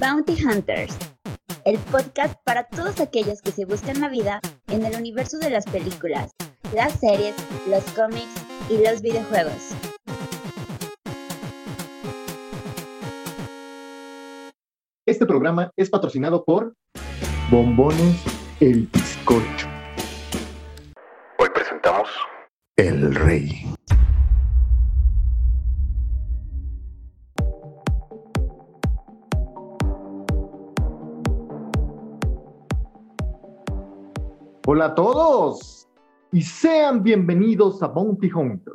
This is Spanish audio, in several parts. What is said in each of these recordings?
Bounty Hunters, el podcast para todos aquellos que se buscan la vida en el universo de las películas, las series, los cómics y los videojuegos. Este programa es patrocinado por Bombones El Bizcocho. Hoy presentamos El Rey. Hola a todos y sean bienvenidos a Bounty Hunter.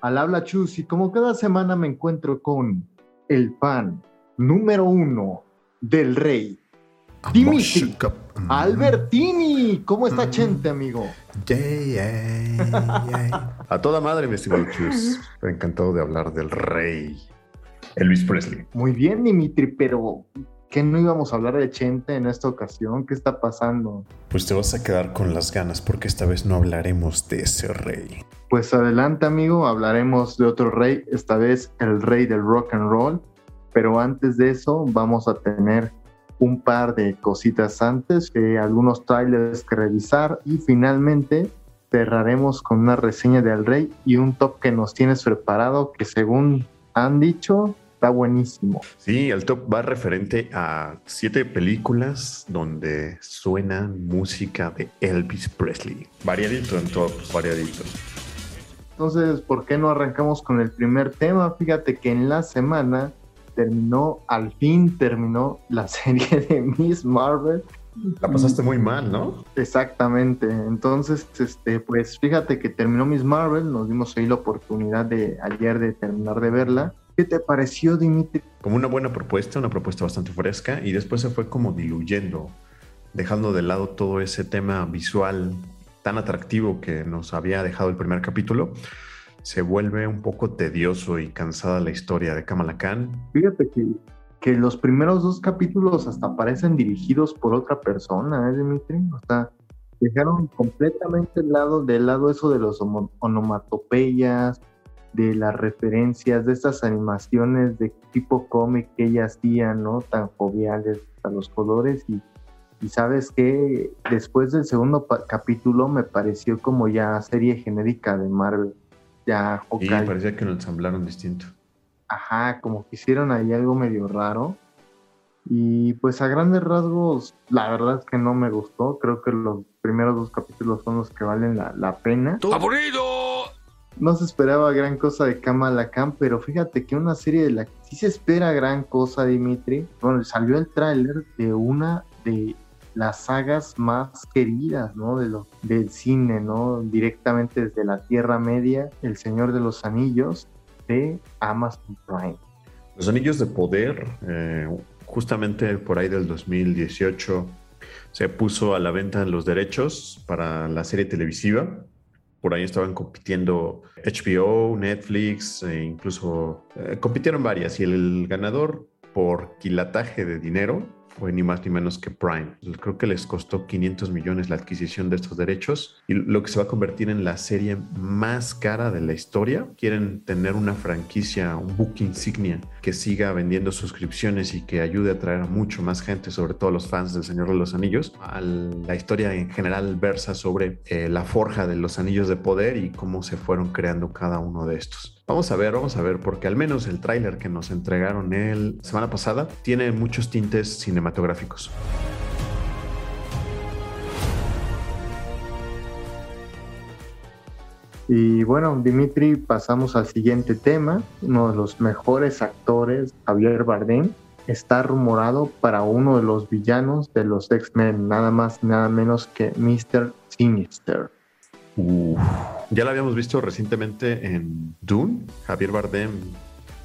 Al habla Chus y como cada semana me encuentro con el fan número uno del rey, Dimitri Albertini. ¿Cómo está Chente, amigo? A toda madre, mi estimado Chus. Encantado de hablar del rey. Elvis Presley. Muy bien, Dimitri, pero ¿qué no íbamos a hablar de Chente en esta ocasión? ¿Qué está pasando? Pues te vas a quedar con las ganas porque esta vez no hablaremos de ese rey. Pues adelante, amigo, hablaremos de otro rey, esta vez el rey del rock and roll. Pero antes de eso, vamos a tener un par de cositas antes, eh, algunos trailers que revisar y finalmente cerraremos con una reseña del rey y un top que nos tienes preparado que según han dicho está buenísimo. Sí, el top va referente a siete películas donde suena música de Elvis Presley. Variadito en top, variadito. Entonces, ¿por qué no arrancamos con el primer tema? Fíjate que en la semana terminó, al fin terminó la serie de Miss Marvel. La pasaste muy mal, ¿no? Exactamente. Entonces, este, pues fíjate que terminó Miss Marvel, nos dimos ahí la oportunidad de ayer de terminar de verla. ¿Qué te pareció, Dimitri? Como una buena propuesta, una propuesta bastante fresca y después se fue como diluyendo, dejando de lado todo ese tema visual tan atractivo que nos había dejado el primer capítulo se vuelve un poco tedioso y cansada la historia de Kamala Khan. Fíjate que, que los primeros dos capítulos hasta parecen dirigidos por otra persona, ¿eh, Dimitri? O sea, dejaron completamente el lado, del lado eso de los onomatopeyas, de las referencias, de estas animaciones de tipo cómic que ella hacía, ¿no? Tan joviales a los colores y, y sabes que después del segundo capítulo me pareció como ya serie genérica de Marvel ya Y parecía que lo ensamblaron distinto. Ajá, como que hicieron ahí algo medio raro. Y pues a grandes rasgos, la verdad es que no me gustó. Creo que los primeros dos capítulos son los que valen la, pena. ¡Aburrido! No se esperaba gran cosa de Kamala Khan, pero fíjate que una serie de la que sí se espera gran cosa, Dimitri. Bueno, salió el tráiler de una de las sagas más queridas, ¿no? De lo, del cine, ¿no? Directamente desde la Tierra Media, El Señor de los Anillos de Amazon Prime. Los Anillos de Poder, eh, justamente por ahí del 2018, se puso a la venta los derechos para la serie televisiva. Por ahí estaban compitiendo HBO, Netflix, e incluso eh, compitieron varias y el ganador por quilataje de dinero fue ni más ni menos que Prime. Creo que les costó 500 millones la adquisición de estos derechos y lo que se va a convertir en la serie más cara de la historia. Quieren tener una franquicia, un book insignia que siga vendiendo suscripciones y que ayude a traer a mucho más gente, sobre todo los fans del Señor de los Anillos. la historia en general versa sobre eh, la forja de los anillos de poder y cómo se fueron creando cada uno de estos. Vamos a ver, vamos a ver, porque al menos el tráiler que nos entregaron el semana pasada tiene muchos tintes cinematográficos. Y bueno, Dimitri, pasamos al siguiente tema. Uno de los mejores actores, Javier Bardem, está rumorado para uno de los villanos de los X-Men, nada más nada menos que Mr. Sinister. Ya lo habíamos visto recientemente en Dune. Javier Bardem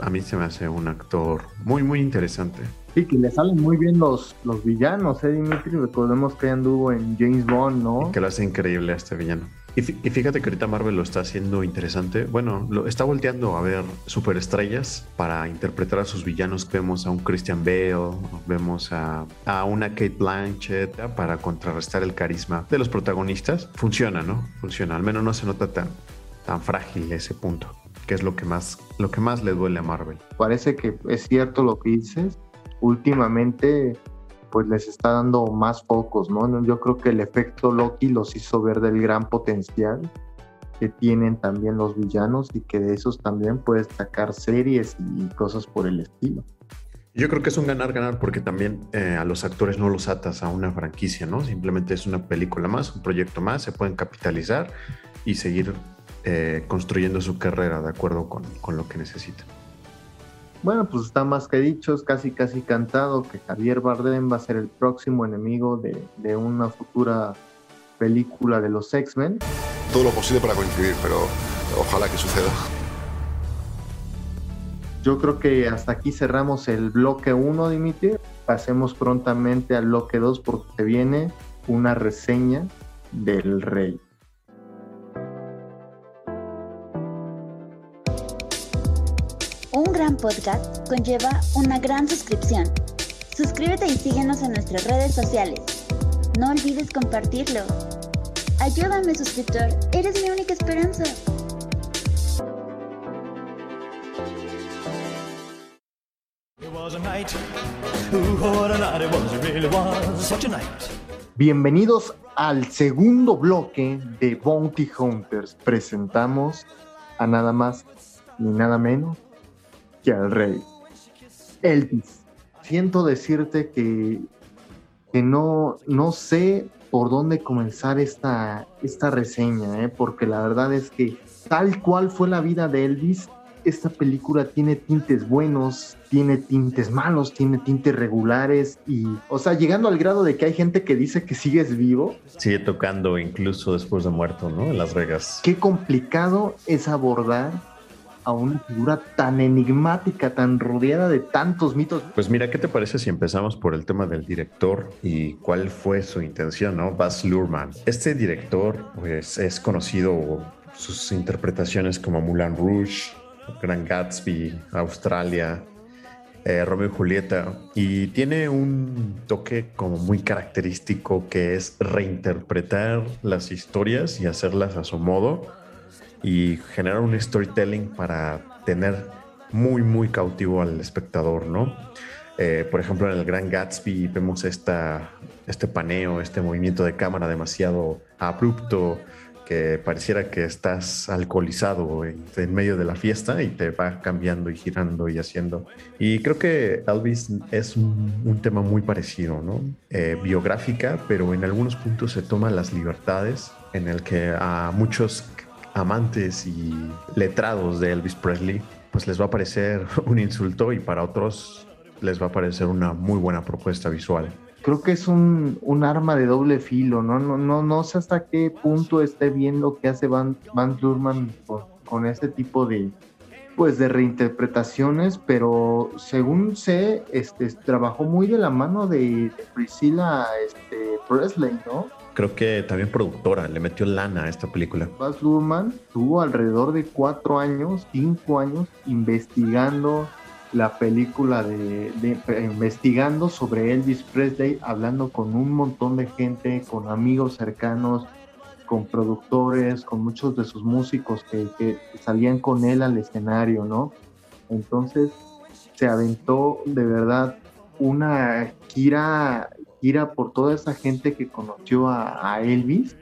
a mí se me hace un actor muy, muy interesante. Sí, que le salen muy bien los, los villanos, ¿eh, Dimitri? Recordemos que anduvo en James Bond, ¿no? Y que lo hace increíble a este villano. Y, fíjate que ahorita Marvel lo está haciendo interesante. Bueno, está volteando a ver superestrellas para interpretar a sus villanos. Vemos a un Christian Bale, vemos a, a una Kate Blanchett para contrarrestar el carisma de los protagonistas. Funciona, ¿no? Funciona. Al menos no se nota tan, tan frágil ese punto, que es lo que más, lo que más le duele a Marvel. Parece que es cierto lo que dices. últimamente pues les está dando más focos, ¿no? Yo creo que el efecto Loki los hizo ver del gran potencial que tienen también los villanos y que de esos también puedes sacar series y cosas por el estilo. Yo creo que es un ganar-ganar porque también eh, a los actores no los atas a una franquicia, ¿no? Simplemente es una película más, un proyecto más, se pueden capitalizar y seguir eh, construyendo su carrera de acuerdo con, con, lo que necesitan. Bueno, pues está más que dicho, es casi casi cantado que Javier Bardem va a ser el próximo enemigo de, de una futura película de los X-Men. Todo lo posible para coincidir, pero ojalá que suceda. Yo creo que hasta aquí cerramos el bloque 1, Dimitri. Pasemos prontamente al bloque 2 porque te viene una reseña del rey. Podcast conlleva una gran suscripción. Suscríbete y síguenos en nuestras redes sociales. No olvides compartirlo. Ayúdame suscriptor, eres mi única esperanza. Bienvenidos al segundo bloque de Bounty Hunters. Presentamos a nada más ni nada menos que al rey. Elvis. Siento decirte que, que no, no sé por dónde comenzar esta, esta reseña, ¿eh? porque la verdad es que tal cual fue la vida de Elvis, esta película tiene tintes buenos, tiene tintes malos, tiene tintes regulares y, o sea, llegando al grado de que hay gente que dice que sigues vivo. Sigue tocando incluso después de muerto, ¿no? En Las Vegas. Qué complicado es abordar a una figura tan enigmática, tan rodeada de tantos mitos. Pues mira, ¿qué te parece si empezamos por el tema del director y cuál fue su intención, ¿no? Baz Luhrmann. Este director, pues, es conocido sus interpretaciones como Moulin Rouge, Gran Gatsby, Australia, eh, Romeo y Julieta, y tiene un toque como muy característico que es reinterpretar las historias y hacerlas a su modo y generar un storytelling para tener muy, muy cautivo al espectador, ¿no? Eh, por ejemplo, en el Gran Gatsby vemos esta, este paneo, este movimiento de cámara demasiado abrupto, que pareciera que estás alcoholizado en, medio de la fiesta y te va cambiando y girando y haciendo. Y creo que Elvis es un, un tema muy parecido, ¿no? Eh, biográfica, pero en algunos puntos se toma las libertades en el que a muchos amantes y letrados de Elvis Presley, pues les va a parecer un insulto y para otros les va a parecer una muy buena propuesta visual. Creo que es un, un arma de doble filo, ¿no? No, no, no sé hasta qué punto esté viendo qué hace Van, Van Lurman con, con este tipo de, pues de reinterpretaciones, pero según sé, este, trabajó muy de la mano de, de Priscilla este, Presley, ¿no? Creo que también productora, le metió lana a esta película. Baz Luhrmann tuvo alrededor de cuatro años, cinco años, investigando la película de, de, investigando sobre Elvis Presley, hablando con un montón de gente, con amigos cercanos, con productores, con muchos de sus músicos que, que salían con él al escenario, ¿no? Entonces se aventó de verdad una gira gira por toda esa gente que conoció a, Elvis,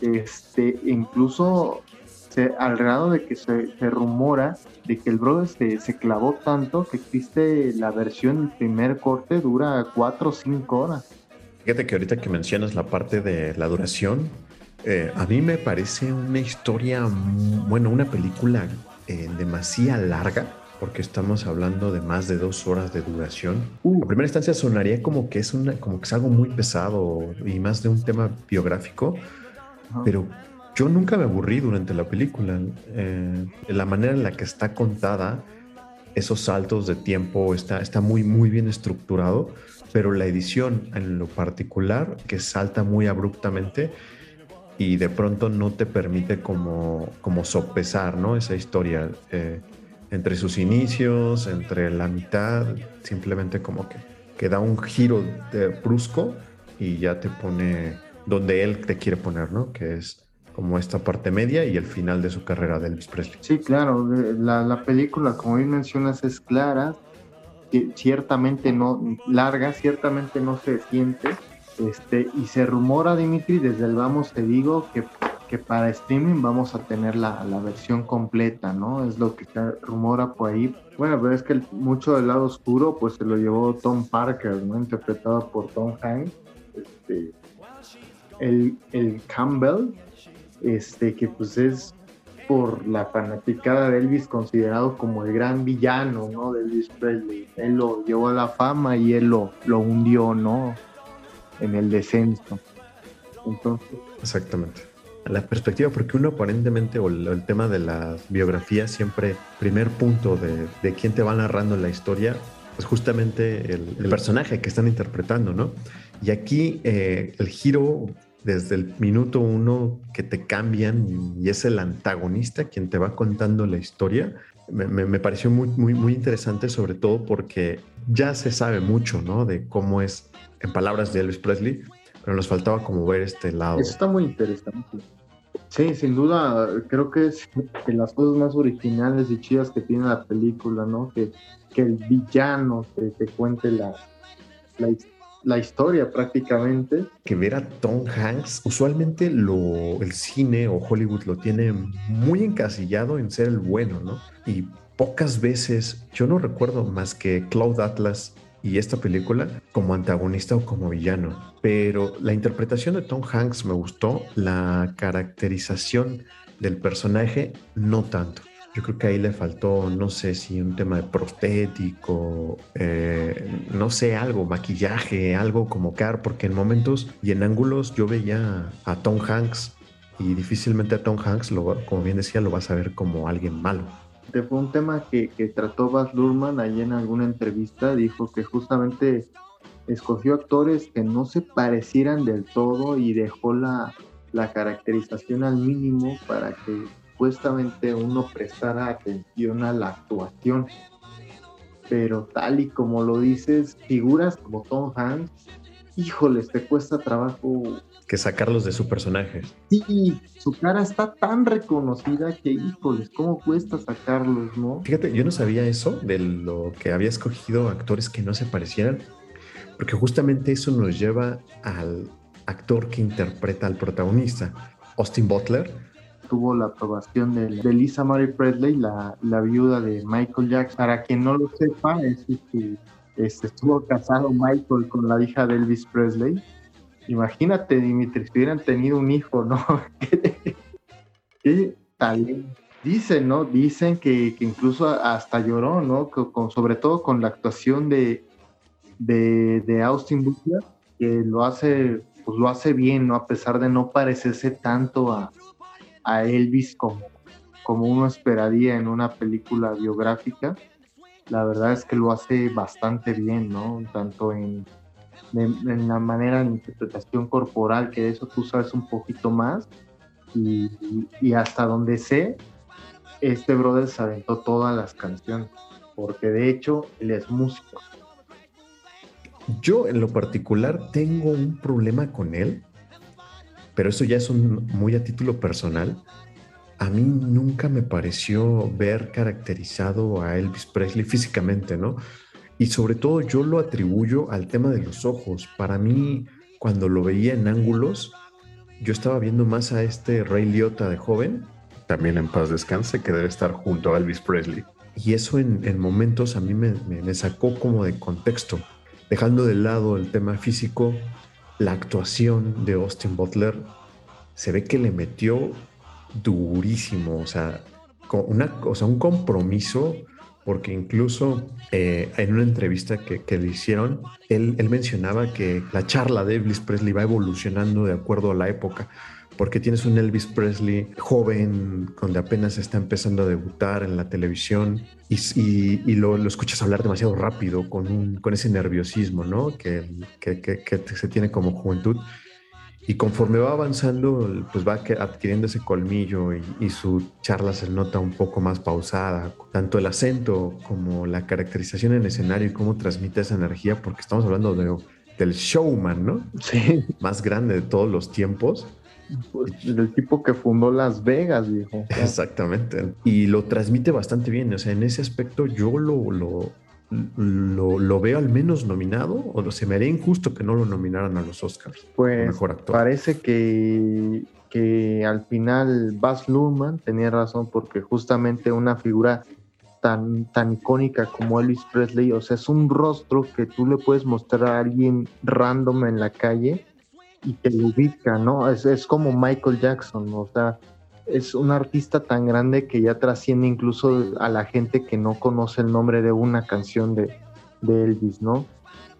este, incluso se, al grado de que se, rumora de que el brother se, se, clavó tanto que existe la versión, primer corte dura 4 o 5 horas. Fíjate que ahorita que mencionas la parte de la duración, eh, a mí me parece una historia, bueno, una película eh, demasiado larga porque estamos hablando de más de dos horas de duración. Uh. A primera instancia sonaría como que es una, como que es algo muy pesado y más de un tema biográfico, pero yo nunca me aburrí durante la película. Eh, la manera en la que está contada, esos saltos de tiempo está, está muy, muy bien estructurado, pero la edición en lo particular, que salta muy abruptamente y de pronto no te permite como, como sopesar ¿no? esa historia. Eh, entre sus inicios, entre la mitad, simplemente como que, da un giro brusco y ya te pone donde él te quiere poner, ¿no? Que es como esta parte media y el final de su carrera de Elvis Presley. Sí, claro, la, la película, como bien mencionas, es clara, ciertamente no larga, ciertamente no se siente. Este, y se rumora, Dimitri, desde el vamos te digo que, que para streaming vamos a tener la, la, versión completa, ¿no? Es lo que se rumora por ahí. Bueno, pero es que mucho del lado oscuro, pues se lo llevó Tom Parker, ¿no? Interpretado por Tom Hanks. Este, el, el Campbell, este, que pues es por la fanaticada de Elvis considerado como el gran villano, ¿no? De Elvis Presley. Él lo llevó a la fama y él lo, lo hundió, ¿no? En el descenso. Entonces. Exactamente. La perspectiva, porque uno aparentemente, o el, tema de la biografía, siempre, primer punto de, de quién te va narrando la historia, es justamente el, el personaje que están interpretando, ¿no? Y aquí eh, el giro desde el minuto uno que te cambian y es el antagonista quien te va contando la historia, me, me, pareció muy, muy, muy interesante, sobre todo porque ya se sabe mucho, ¿no? De cómo es, en palabras de Elvis Presley, pero nos faltaba como ver este lado. Eso está muy interesante. Sí, sin duda, creo que es de las cosas más originales y chidas que tiene la película, ¿no? Que, que el villano te, te cuente la, la historia la historia prácticamente. Que ver a Tom Hanks, usualmente lo, el cine o Hollywood lo tiene muy encasillado en ser el bueno, ¿no? Y pocas veces, yo no recuerdo más que Cloud Atlas y esta película como antagonista o como villano, pero la interpretación de Tom Hanks me gustó, la caracterización del personaje no tanto. Yo creo que ahí le faltó, no sé si un tema de prostético, eh, no sé, algo, maquillaje, algo como car, porque en momentos y en ángulos yo veía a Tom Hanks y difícilmente a Tom Hanks, lo, como bien decía, lo vas a ver como alguien malo. Fue un tema que, trató Baz Luhrmann ahí en alguna entrevista, dijo que justamente escogió actores que no se parecieran del todo y dejó la, la caracterización al mínimo para que supuestamente uno prestara atención a la actuación. Pero tal y como lo dices, figuras como Tom Hanks, híjoles, te cuesta trabajo. Que sacarlos de su personaje. Sí, su cara está tan reconocida que, híjoles, ¿cómo cuesta sacarlos, no? Fíjate, yo no sabía eso de lo que había escogido actores que no se parecieran, porque justamente eso nos lleva al actor que interpreta al protagonista, Austin Butler tuvo la aprobación de, Lisa Marie Presley, la, la, viuda de Michael Jackson. Para quien no lo sepa, es que este, estuvo casado Michael con la hija de Elvis Presley. Imagínate, Dimitri, si hubieran tenido un hijo, ¿no? ¿Qué tal? Dicen, ¿no? Dicen que, que, incluso hasta lloró, ¿no? Con, sobre todo con la actuación de, de, de Austin Butler, que lo hace, pues lo hace bien, ¿no? A pesar de no parecerse tanto a, a Elvis como, como uno esperaría en una película biográfica. La verdad es que lo hace bastante bien, ¿no? Tanto en, en, la manera de interpretación corporal, que de eso tú sabes un poquito más, y, y hasta donde sé, este brother se aventó todas las canciones, porque de hecho él es músico. Yo en lo particular tengo un problema con él pero eso ya es un, muy a título personal. A mí nunca me pareció ver caracterizado a Elvis Presley físicamente, ¿no? Y sobre todo yo lo atribuyo al tema de los ojos. Para mí, cuando lo veía en ángulos, yo estaba viendo más a este Ray Liotta de joven, también en paz descanse, que debe estar junto a Elvis Presley. Y eso en, momentos a mí me, me sacó como de contexto, dejando de lado el tema físico, la actuación de Austin Butler se ve que le metió durísimo, o sea, una, o sea un compromiso, porque incluso eh, en una entrevista que, le hicieron, él, mencionaba que la charla de Elvis Presley va evolucionando de acuerdo a la época porque tienes un Elvis Presley joven, donde apenas está empezando a debutar en la televisión y, lo, escuchas hablar demasiado rápido, con, con ese nerviosismo ¿no? que, que, se tiene como juventud. Y conforme va avanzando, pues va adquiriendo ese colmillo y, y, su charla se nota un poco más pausada. Tanto el acento como la caracterización en escenario y cómo transmite esa energía, porque estamos hablando de, del showman, ¿no? Sí. Más grande de todos los tiempos pues, el tipo que fundó Las Vegas, viejo. Exactamente. Y lo transmite bastante bien. O sea, en ese aspecto yo lo, lo, lo, veo al menos nominado, o se me haría injusto que no lo nominaran a los Oscars. Pues mejor actor. parece que, que al final Baz Luhrmann tenía razón porque justamente una figura tan, tan icónica como Elvis Presley, o sea, es un rostro que tú le puedes mostrar a alguien random en la calle y te lo ubica, ¿no? Es, es como Michael Jackson, o sea, es un artista tan grande que ya trasciende incluso a la gente que no conoce el nombre de una canción de, Elvis, ¿no?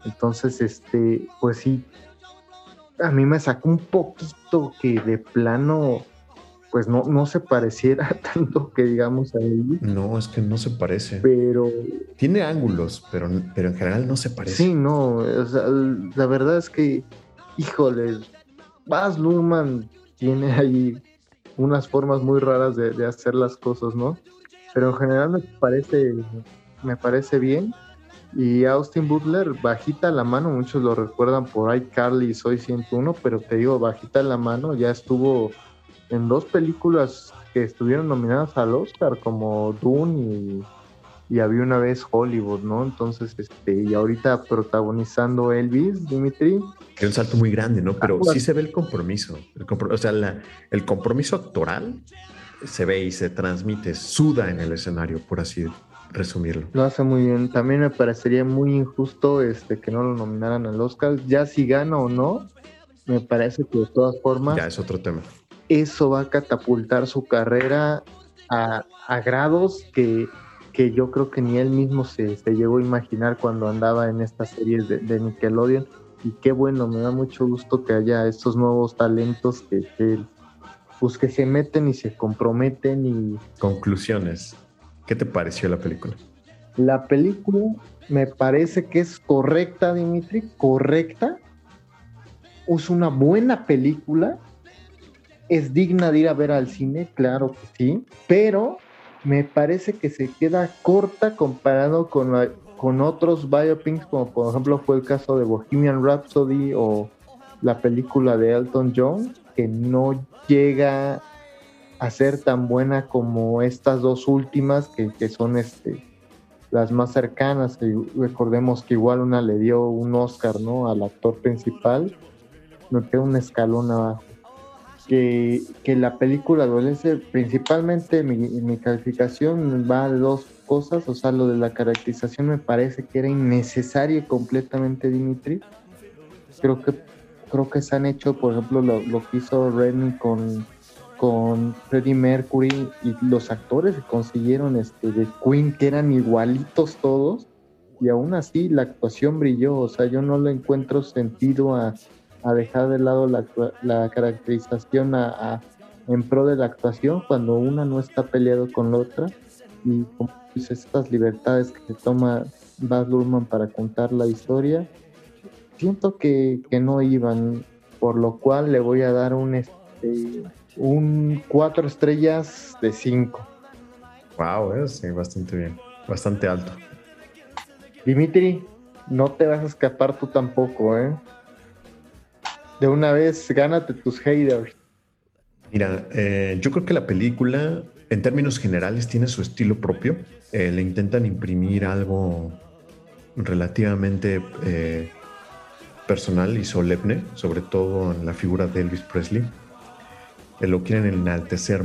Entonces, este, pues sí, a mí me sacó un poquito que de plano, pues no, no se pareciera tanto que digamos a Elvis. No, es que no se parece. Pero. Tiene ángulos, pero, pero en general no se parece. Sí, no, la verdad es que, híjole, Baz Luhrmann tiene ahí unas formas muy raras de, hacer las cosas, ¿no? Pero en general me parece, me parece bien. Y Austin Butler, bajita la mano, muchos lo recuerdan por iCarly y Soy 101, pero te digo, bajita la mano, ya estuvo en dos películas que estuvieron nominadas al Oscar, como Dune y y había una vez Hollywood, ¿no? Entonces, este, y ahorita protagonizando Elvis, Dimitri. Que es un salto muy grande, ¿no? Pero sí se ve el compromiso. o sea, el compromiso actoral se ve y se transmite, suda en el escenario, por así resumirlo. Lo hace muy bien. También me parecería muy injusto este, que no lo nominaran al Oscar. Ya si gana o no, me parece que de todas formas. Ya es otro tema. Eso va a catapultar su carrera a, a grados que que yo creo que ni él mismo se, llegó a imaginar cuando andaba en estas series de, Nickelodeon. Y qué bueno, me da mucho gusto que haya estos nuevos talentos que, pues que se meten y se comprometen y... Conclusiones. ¿Qué te pareció la película? La película me parece que es correcta, Dimitri, correcta. Es una buena película. Es digna de ir a ver al cine, claro que sí. Pero me parece que se queda corta comparado con, con otros biopics, como por ejemplo fue el caso de Bohemian Rhapsody o la película de Elton John, que no llega a ser tan buena como estas dos últimas, que, son este, las más cercanas. recordemos que igual una le dio un Oscar ¿no? al actor principal, me queda un escalón abajo que, la película adolece, principalmente mi, mi calificación va a dos cosas, o sea, lo de la caracterización me parece que era innecesario completamente, Dimitri. Creo que creo que se han hecho, por ejemplo, lo, lo que hizo Rennie con, con Freddie Mercury y los actores que consiguieron este, de Queen, que eran igualitos todos, y aún así la actuación brilló, o sea, yo no le encuentro sentido a, a dejar de lado la, la caracterización a, en pro de la actuación cuando una no está peleado con la otra y como estas libertades que se toma Baz Luhrmann para contar la historia siento que, que, no iban por lo cual le voy a dar un este, un cuatro estrellas de cinco. Wow es bastante bien bastante alto. Dimitri no te vas a escapar tú tampoco eh de una vez, gánate tus haters. Mira, eh, yo creo que la película, en términos generales, tiene su estilo propio. Eh, le intentan imprimir algo relativamente eh, personal y solemne, sobre todo en la figura de Elvis Presley. lo quieren enaltecer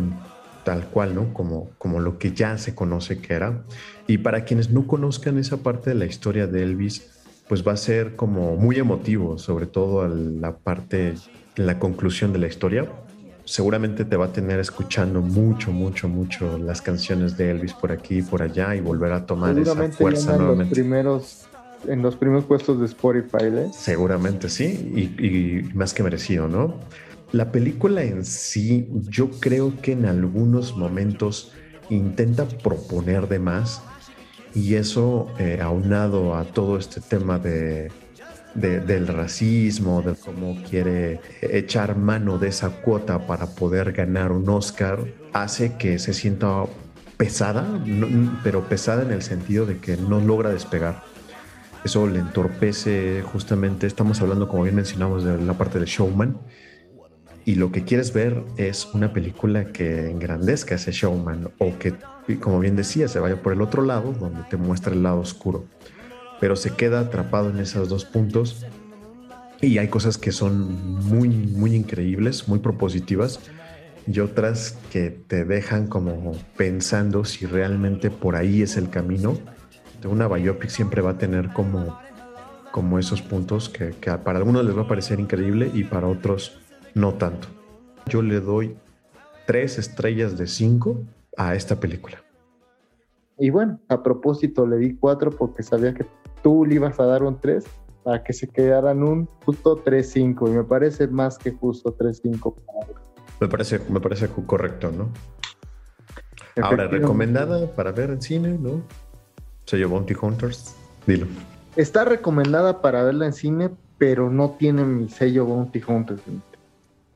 tal cual, ¿no? Como, como lo que ya se conoce que era. Y para quienes no conozcan esa parte de la historia de Elvis, pues va a ser como muy emotivo, sobre todo la parte, la conclusión de la historia. Seguramente te va a tener escuchando mucho, mucho, mucho las canciones de Elvis por aquí y por allá y volver a tomar esa fuerza nuevamente. Los primeros, en los primeros puestos de Spotify, ¿eh? Seguramente sí, y, y más que merecido, ¿no? La película en sí, yo creo que en algunos momentos intenta proponer de más y eso, eh, aunado a todo este tema de, del racismo, de cómo quiere echar mano de esa cuota para poder ganar un Oscar, hace que se sienta pesada, pero pesada en el sentido de que no logra despegar. Eso le entorpece justamente, estamos hablando, como bien mencionamos, de la parte de showman, y lo que quieres ver es una película que engrandezca ese showman o que, como bien decía, se vaya por el otro lado donde te muestra el lado oscuro. pero se queda atrapado en esos dos puntos y hay cosas que son muy, muy increíbles, muy propositivas y otras que te dejan como pensando si realmente por ahí es el camino. Una biopic siempre va a tener como, como esos puntos que, que para algunos les va a parecer increíble y para otros no tanto. Yo le doy tres estrellas de cinco a esta película. Y bueno, a propósito le di cuatro porque sabía que tú le ibas a dar un tres para que se quedaran un justo 3-5 y me parece más que justo 3-5 me parece, me parece correcto, ¿no? Ahora, recomendada para ver en cine, ¿no? Sello Bounty Hunters, dilo. Está recomendada para verla en cine, pero no tiene mi sello Bounty Hunters.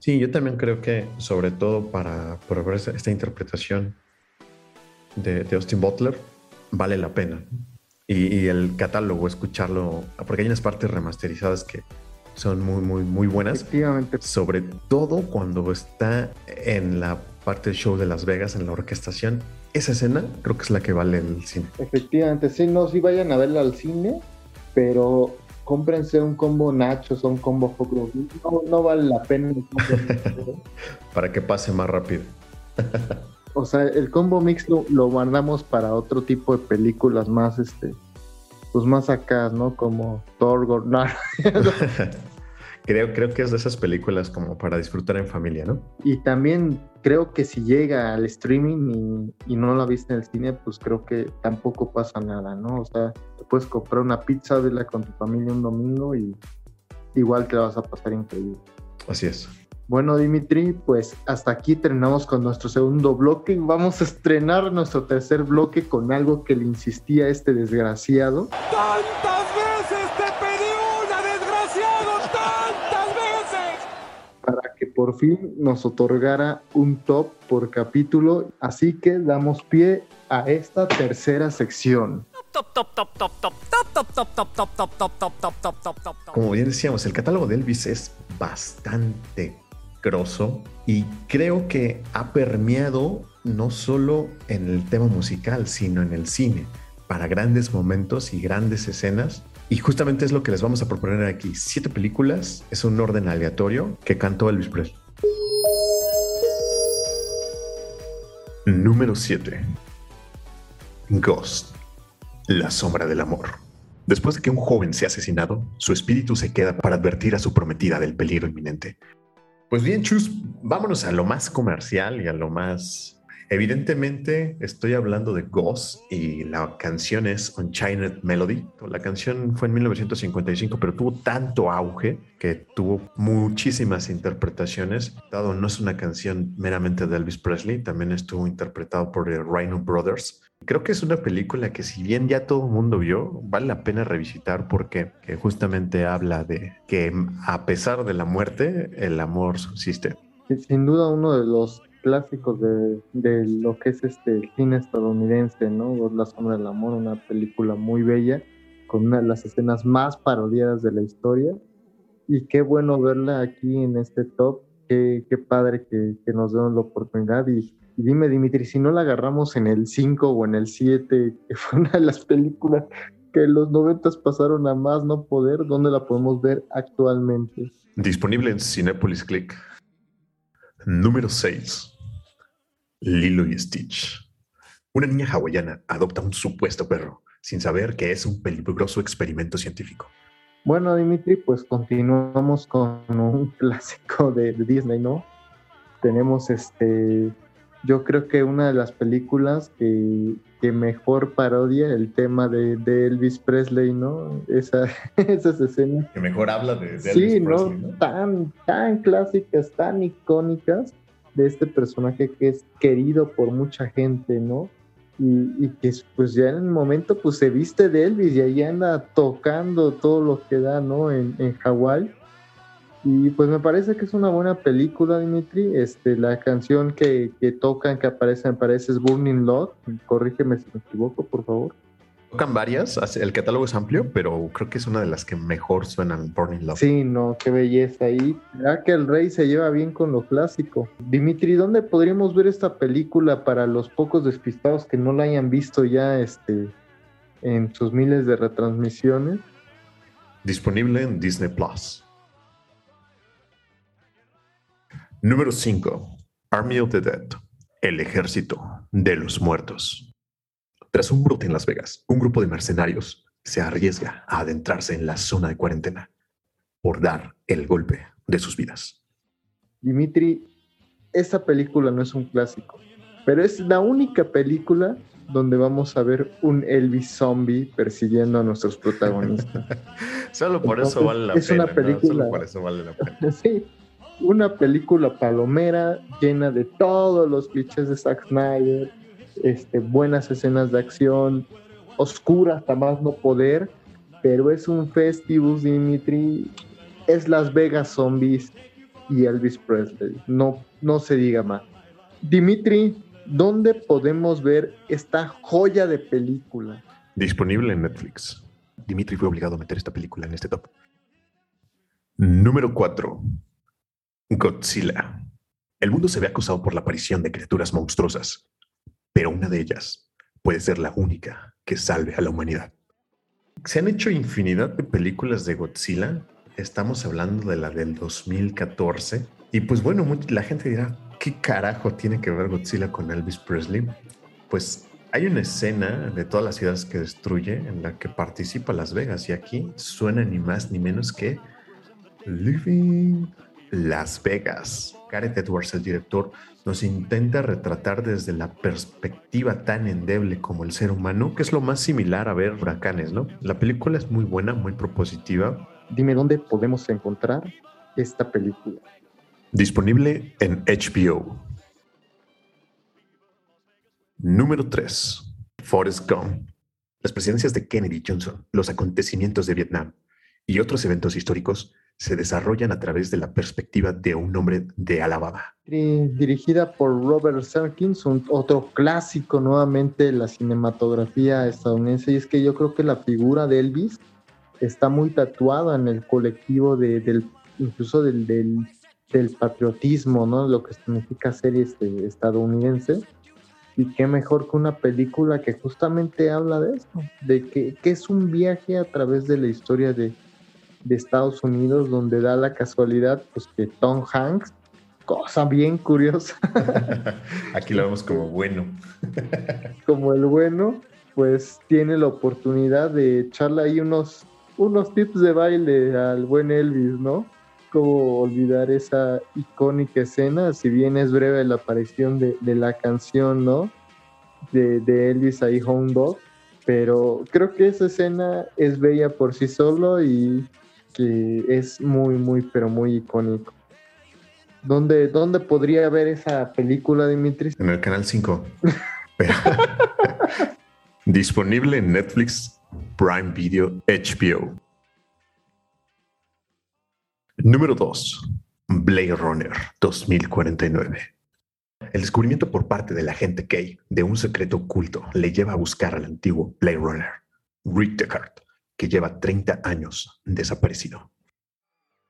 Sí, yo también creo que, sobre todo para, ver esta interpretación de, Austin Butler, vale la pena. Y, y, el catálogo, escucharlo, porque hay unas partes remasterizadas que son muy, muy, muy buenas. Efectivamente. Sobre todo cuando está en la parte del show de Las Vegas, en la orquestación. Esa escena creo que es la que vale el cine. Efectivamente, sí, no, sí vayan a verla al cine, pero cómprense un combo nachos o un combo no, no vale la pena para que pase más rápido. o sea, el combo mix lo, lo guardamos para otro tipo de películas más, este, pues más acá, ¿no? Como Thor, creo, creo que es de esas películas como para disfrutar en familia, ¿no? Y también creo que si llega al streaming y, no la viste en el cine, pues creo que tampoco pasa nada, ¿no? O sea, te puedes comprar una pizza, verla con tu familia un domingo y igual te la vas a pasar increíble. Así es. Bueno, Dimitri, pues hasta aquí terminamos con nuestro segundo bloque. Vamos a estrenar nuestro tercer bloque con algo que le insistía a este desgraciado. ¡Tantas veces te pedí una, desgraciado! ¡Tantas veces! Para que por fin nos otorgara un top por capítulo. Así que damos pie a esta tercera sección. Como bien decíamos, el catálogo de Elvis es bastante grosso y creo que ha permeado no solo en el tema musical, sino en el cine, para grandes momentos y grandes escenas. Y justamente es lo que les vamos a proponer aquí. Siete películas, es un orden aleatorio que cantó Elvis Presley. Número 7. Ghost. La sombra del amor. Después de que un joven sea asesinado, su espíritu se queda para advertir a su prometida del peligro inminente. Pues bien, Chus, vámonos a lo más comercial y a lo más... Evidentemente estoy hablando de Ghost y la canción es Unchained Melody. La canción fue en 1955, pero tuvo tanto auge que tuvo muchísimas interpretaciones. Dado no es una canción meramente de Elvis Presley, también estuvo interpretado por The Rhino Brothers. Creo que es una película que si bien ya todo el mundo vio, vale la pena revisitar porque justamente habla de que a pesar de la muerte, el amor subsiste. Sin duda uno de los clásicos de, lo que es este cine estadounidense, ¿no? La sombra del amor, una película muy bella, con una de las escenas más parodiadas de la historia. Y qué bueno verla aquí en este top, qué, qué padre que, que nos den la oportunidad y dime, Dimitri, si no la agarramos en el 5 o en el 7, que fue una de las películas que en los 90 pasaron a más no poder, ¿dónde la podemos ver actualmente? Disponible en Cinepolis Click. Número 6. Lilo y Stitch. Una niña hawaiana adopta un supuesto perro sin saber que es un peligroso experimento científico. Bueno, Dimitri, pues continuamos con un clásico de, de Disney, ¿no? Tenemos este yo creo que una de las películas que, mejor parodia el tema de, Elvis Presley, ¿no? Esa, esas escenas. Que mejor habla de, Elvis Presley. ¿no? Tan, tan clásicas, tan icónicas de este personaje que es querido por mucha gente, ¿no? Y, que pues ya en el momento pues se viste de Elvis y ahí anda tocando todo lo que da, ¿no? En, en Hawái y pues me parece que es una buena película, Dimitri. Este, la canción que, que tocan, que aparece, me parece es Burning Love. Corrígeme si me equivoco, por favor. Tocan varias, el catálogo es amplio, pero creo que es una de las que mejor suenan Burning Love. Sí, no, qué belleza. Y ya que el rey se lleva bien con lo clásico. Dimitri, ¿dónde podríamos ver esta película para los pocos despistados que no la hayan visto ya este, en sus miles de retransmisiones. Disponible en Disney Plus. Número 5. Army of the Dead. El ejército de los muertos. Tras un brote en Las Vegas, un grupo de mercenarios se arriesga a adentrarse en la zona de cuarentena por dar el golpe de sus vidas. Dimitri, esta película no es un clásico, pero es la única película donde vamos a ver un Elvis zombie persiguiendo a nuestros protagonistas. Solo por eso vale la es pena. una ¿no? película- Solo por eso vale la pena. sí, una película palomera llena de todos los clichés de Zack Snyder, este, buenas escenas de acción, oscura hasta más no poder, pero es un festivus, Dimitri, es Las Vegas Zombies y Elvis Presley, no, no se diga más. Dimitri, ¿dónde podemos ver esta joya de película? Disponible en Netflix. Dimitri fue obligado a meter esta película en este top. Número 4. Godzilla. El mundo se ve acosado por la aparición de criaturas monstruosas, pero una de ellas puede ser la única que salve a la humanidad. Se han hecho infinidad de películas de Godzilla. Estamos hablando de la del 2014. Y pues bueno, la gente dirá, ¿qué carajo tiene que ver Godzilla con Elvis Presley? Pues hay una escena de todas las ciudades que destruye en la que participa Las Vegas y aquí suena ni más ni menos que Living Las Vegas. Gareth Edwards, el director, nos intenta retratar desde la perspectiva tan endeble como el ser humano, que es lo más similar a ver huracanes, ¿no? La película es muy buena, muy propositiva, Dime dónde podemos encontrar esta película. disponible en HBO. Número 3. Forrest Gump. Las presidencias de Kennedy Johnson, los acontecimientos de Vietnam y otros eventos históricos se desarrollan a través de la perspectiva de un hombre de Alabama. Diri- dirigida por Robert Serkins, otro clásico nuevamente de la cinematografía estadounidense, y es que yo creo que la figura de Elvis está muy tatuada en el colectivo de- del, incluso del, del, del patriotismo, ¿no? Lo que significa ser este, estadounidense. Y qué mejor que una película que justamente habla de esto, de que, que es un viaje a través de la historia de, de Estados Unidos, donde da la casualidad pues, que Tom Hanks cosa bien curiosa, Aquí lo vemos como bueno. como el bueno, pues tiene la oportunidad de echarle ahí unos, unos tips de baile al buen Elvis, ¿no? Como olvidar esa icónica escena, si bien es breve la aparición de, de la canción, ¿no? De, de Elvis ahí, Home Dog, pero creo que esa escena es bella por sí solo y que es muy, muy, pero muy icónico. ¿Dónde, ¿Dónde podría ver esa película, Dimitri? En el canal 5. Pero- Disponible en Netflix, Prime Video, HBO. Número 2. Blade Runner 2049. El descubrimiento por parte del agente Kay de un secreto oculto le lleva a buscar al antiguo Blade Runner, Rick Deckard, que lleva 30 años desaparecido.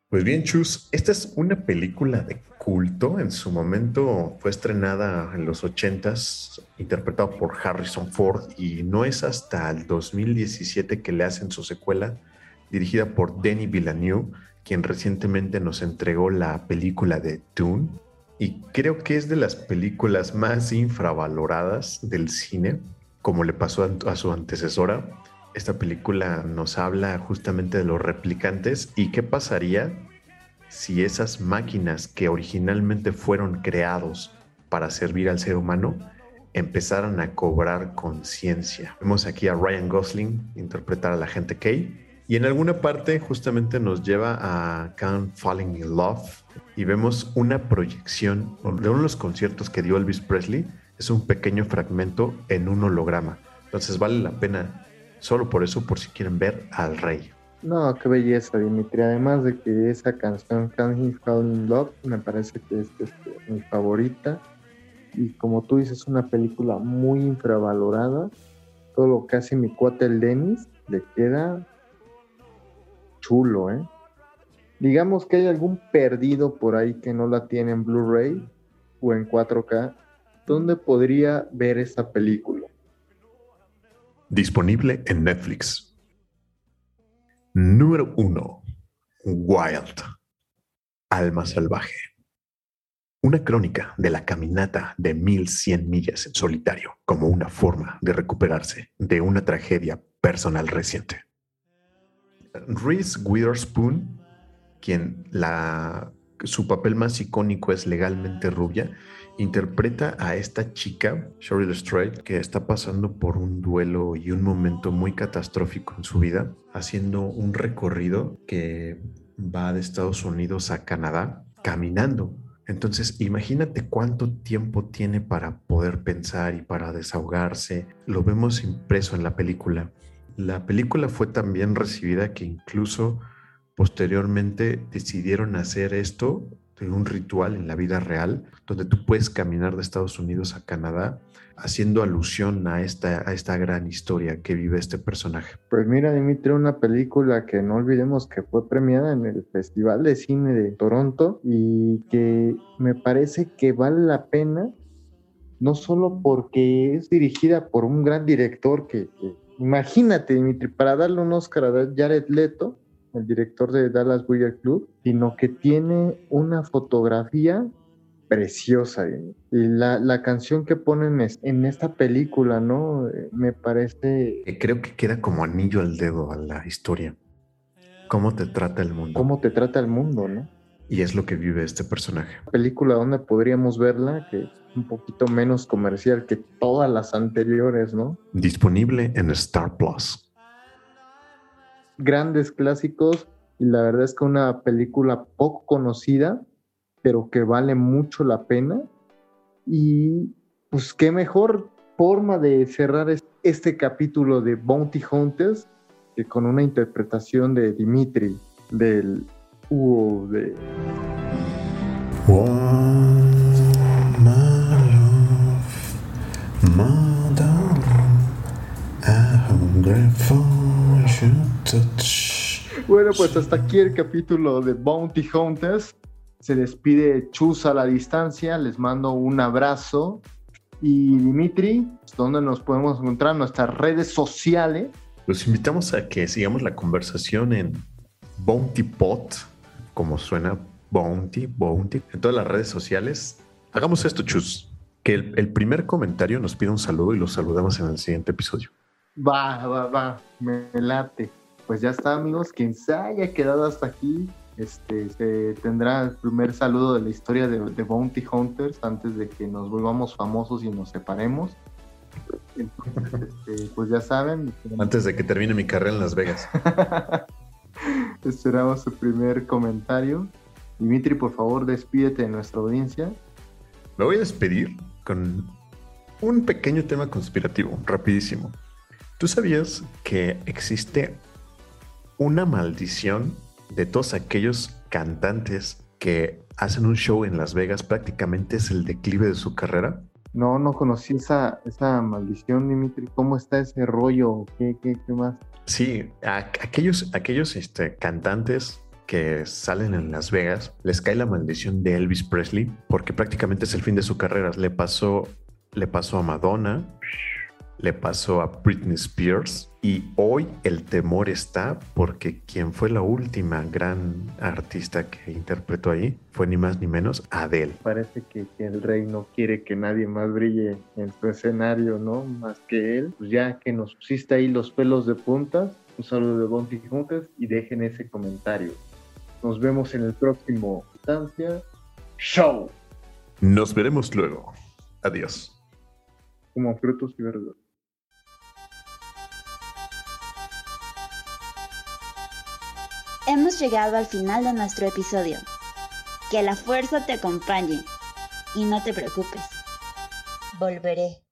Pues bien, Chus, esta es una película de culto. En su momento fue estrenada en los 80s, interpretado por Harrison Ford, y no es hasta el 2017 que le hacen su secuela, dirigida por Denis Villeneuve, quien recientemente nos entregó la película de Dune. Y creo que es de las películas más infravaloradas del cine, como le pasó a su antecesora. Esta película nos habla justamente de los replicantes y qué pasaría si esas máquinas que originalmente fueron creados para servir al ser humano empezaran a cobrar conciencia. Vemos aquí a Ryan Gosling interpretar a la gente Kay y en alguna parte justamente nos lleva a Can't Falling in Love y vemos una proyección de uno de los conciertos que dio Elvis Presley. Es un pequeño fragmento en un holograma. Entonces vale la pena solo por eso, por si quieren ver al rey. No, qué belleza, Dimitri. Además de que esa canción, Can't He Fall in Love, me parece que es este, mi favorita. Y como tú dices, una película muy infravalorada. Todo lo que hace mi cuate el Dennis le queda chulo, ¿eh? Digamos que hay algún perdido por ahí que no la tiene en Blu-ray o en 4K. ¿Dónde podría ver esa película? Disponible en Netflix. Número 1. Wild. Alma salvaje. Una crónica de la caminata de 1100 millas en solitario como una forma de recuperarse de una tragedia personal reciente. Reese Witherspoon, quien la, su papel más icónico es legalmente rubia, interpreta a esta chica, Cheryl Strait, que está pasando por un duelo y un momento muy catastrófico en su vida, haciendo un recorrido que va de Estados Unidos a Canadá caminando entonces, imagínate cuánto tiempo tiene para poder pensar y para desahogarse. Lo vemos impreso en la película. La película fue tan bien recibida que incluso posteriormente decidieron hacer esto de un ritual en la vida real, donde tú puedes caminar de Estados Unidos a Canadá haciendo alusión a esta, a esta gran historia que vive este personaje. Pues mira, Dimitri, una película que no olvidemos que fue premiada en el Festival de Cine de Toronto y que me parece que vale la pena, no solo porque es dirigida por un gran director que, imagínate, Dimitri, para darle un Oscar a Jared Leto, el director de Dallas Buyer Club, sino que tiene una fotografía preciosa. Y la, la, canción que ponen en esta película, ¿no? Me parece... Creo que queda como anillo al dedo a la historia. ¿Cómo te trata el mundo? ¿Cómo te trata el mundo, no? Y es lo que vive este personaje. Película donde podríamos verla, que es un poquito menos comercial que todas las anteriores, ¿no? Disponible en Star Plus. Grandes clásicos y la verdad es que una película poco conocida, pero que vale mucho la pena. Y pues qué mejor forma de cerrar este capítulo de Bounty Hunters que con una interpretación de Dimitri del Hugo de... Bueno, pues hasta aquí el capítulo de Bounty Hunters. Se despide Chus a la distancia, les mando un abrazo. Y Dimitri, ¿dónde nos podemos encontrar? Nuestras redes sociales. Los invitamos a que sigamos la conversación en Bounty Pot, como suena Bounty, Bounty, en todas las redes sociales. Hagamos esto, Chus. Que el, el primer comentario nos pida un saludo y los saludamos en el siguiente episodio. Va, va, va, me late. Pues ya está, amigos. Quien se haya quedado hasta aquí, este, se tendrá el primer saludo de la historia de, Bounty Hunters antes de que nos volvamos famosos y nos separemos. Este, pues ya saben. Antes de que termine mi carrera en Las Vegas. Esperamos su primer comentario. Dimitri, por favor, despídete de nuestra audiencia. Me voy a despedir con un pequeño tema conspirativo, rapidísimo. ¿Tú sabías que existe una maldición de todos aquellos cantantes que hacen un show en Las Vegas prácticamente es el declive de su carrera? No, no conocí esa, esa maldición, Dimitri. ¿Cómo está ese rollo? ¿Qué, qué, qué más? Sí, aquellos, aquellos este, cantantes que salen en Las Vegas, les cae la maldición de Elvis Presley porque prácticamente es el fin de su carrera. Le pasó, le pasó a Madonna, le pasó a Britney Spears y hoy el temor está porque quien fue la última gran artista que interpretó ahí fue ni más ni menos Adele. Parece que, el rey no quiere que nadie más brille en su escenario, ¿no? Más que él. Pues ya que nos pusiste ahí los pelos de punta, un saludo de Bounty Juntas y dejen ese comentario. Nos vemos en el próximo instancia. Show. Nos veremos luego. Adiós. Como frutos y verduras. Hemos llegado al final de nuestro episodio. Que la fuerza te acompañe y no te preocupes. Volveré.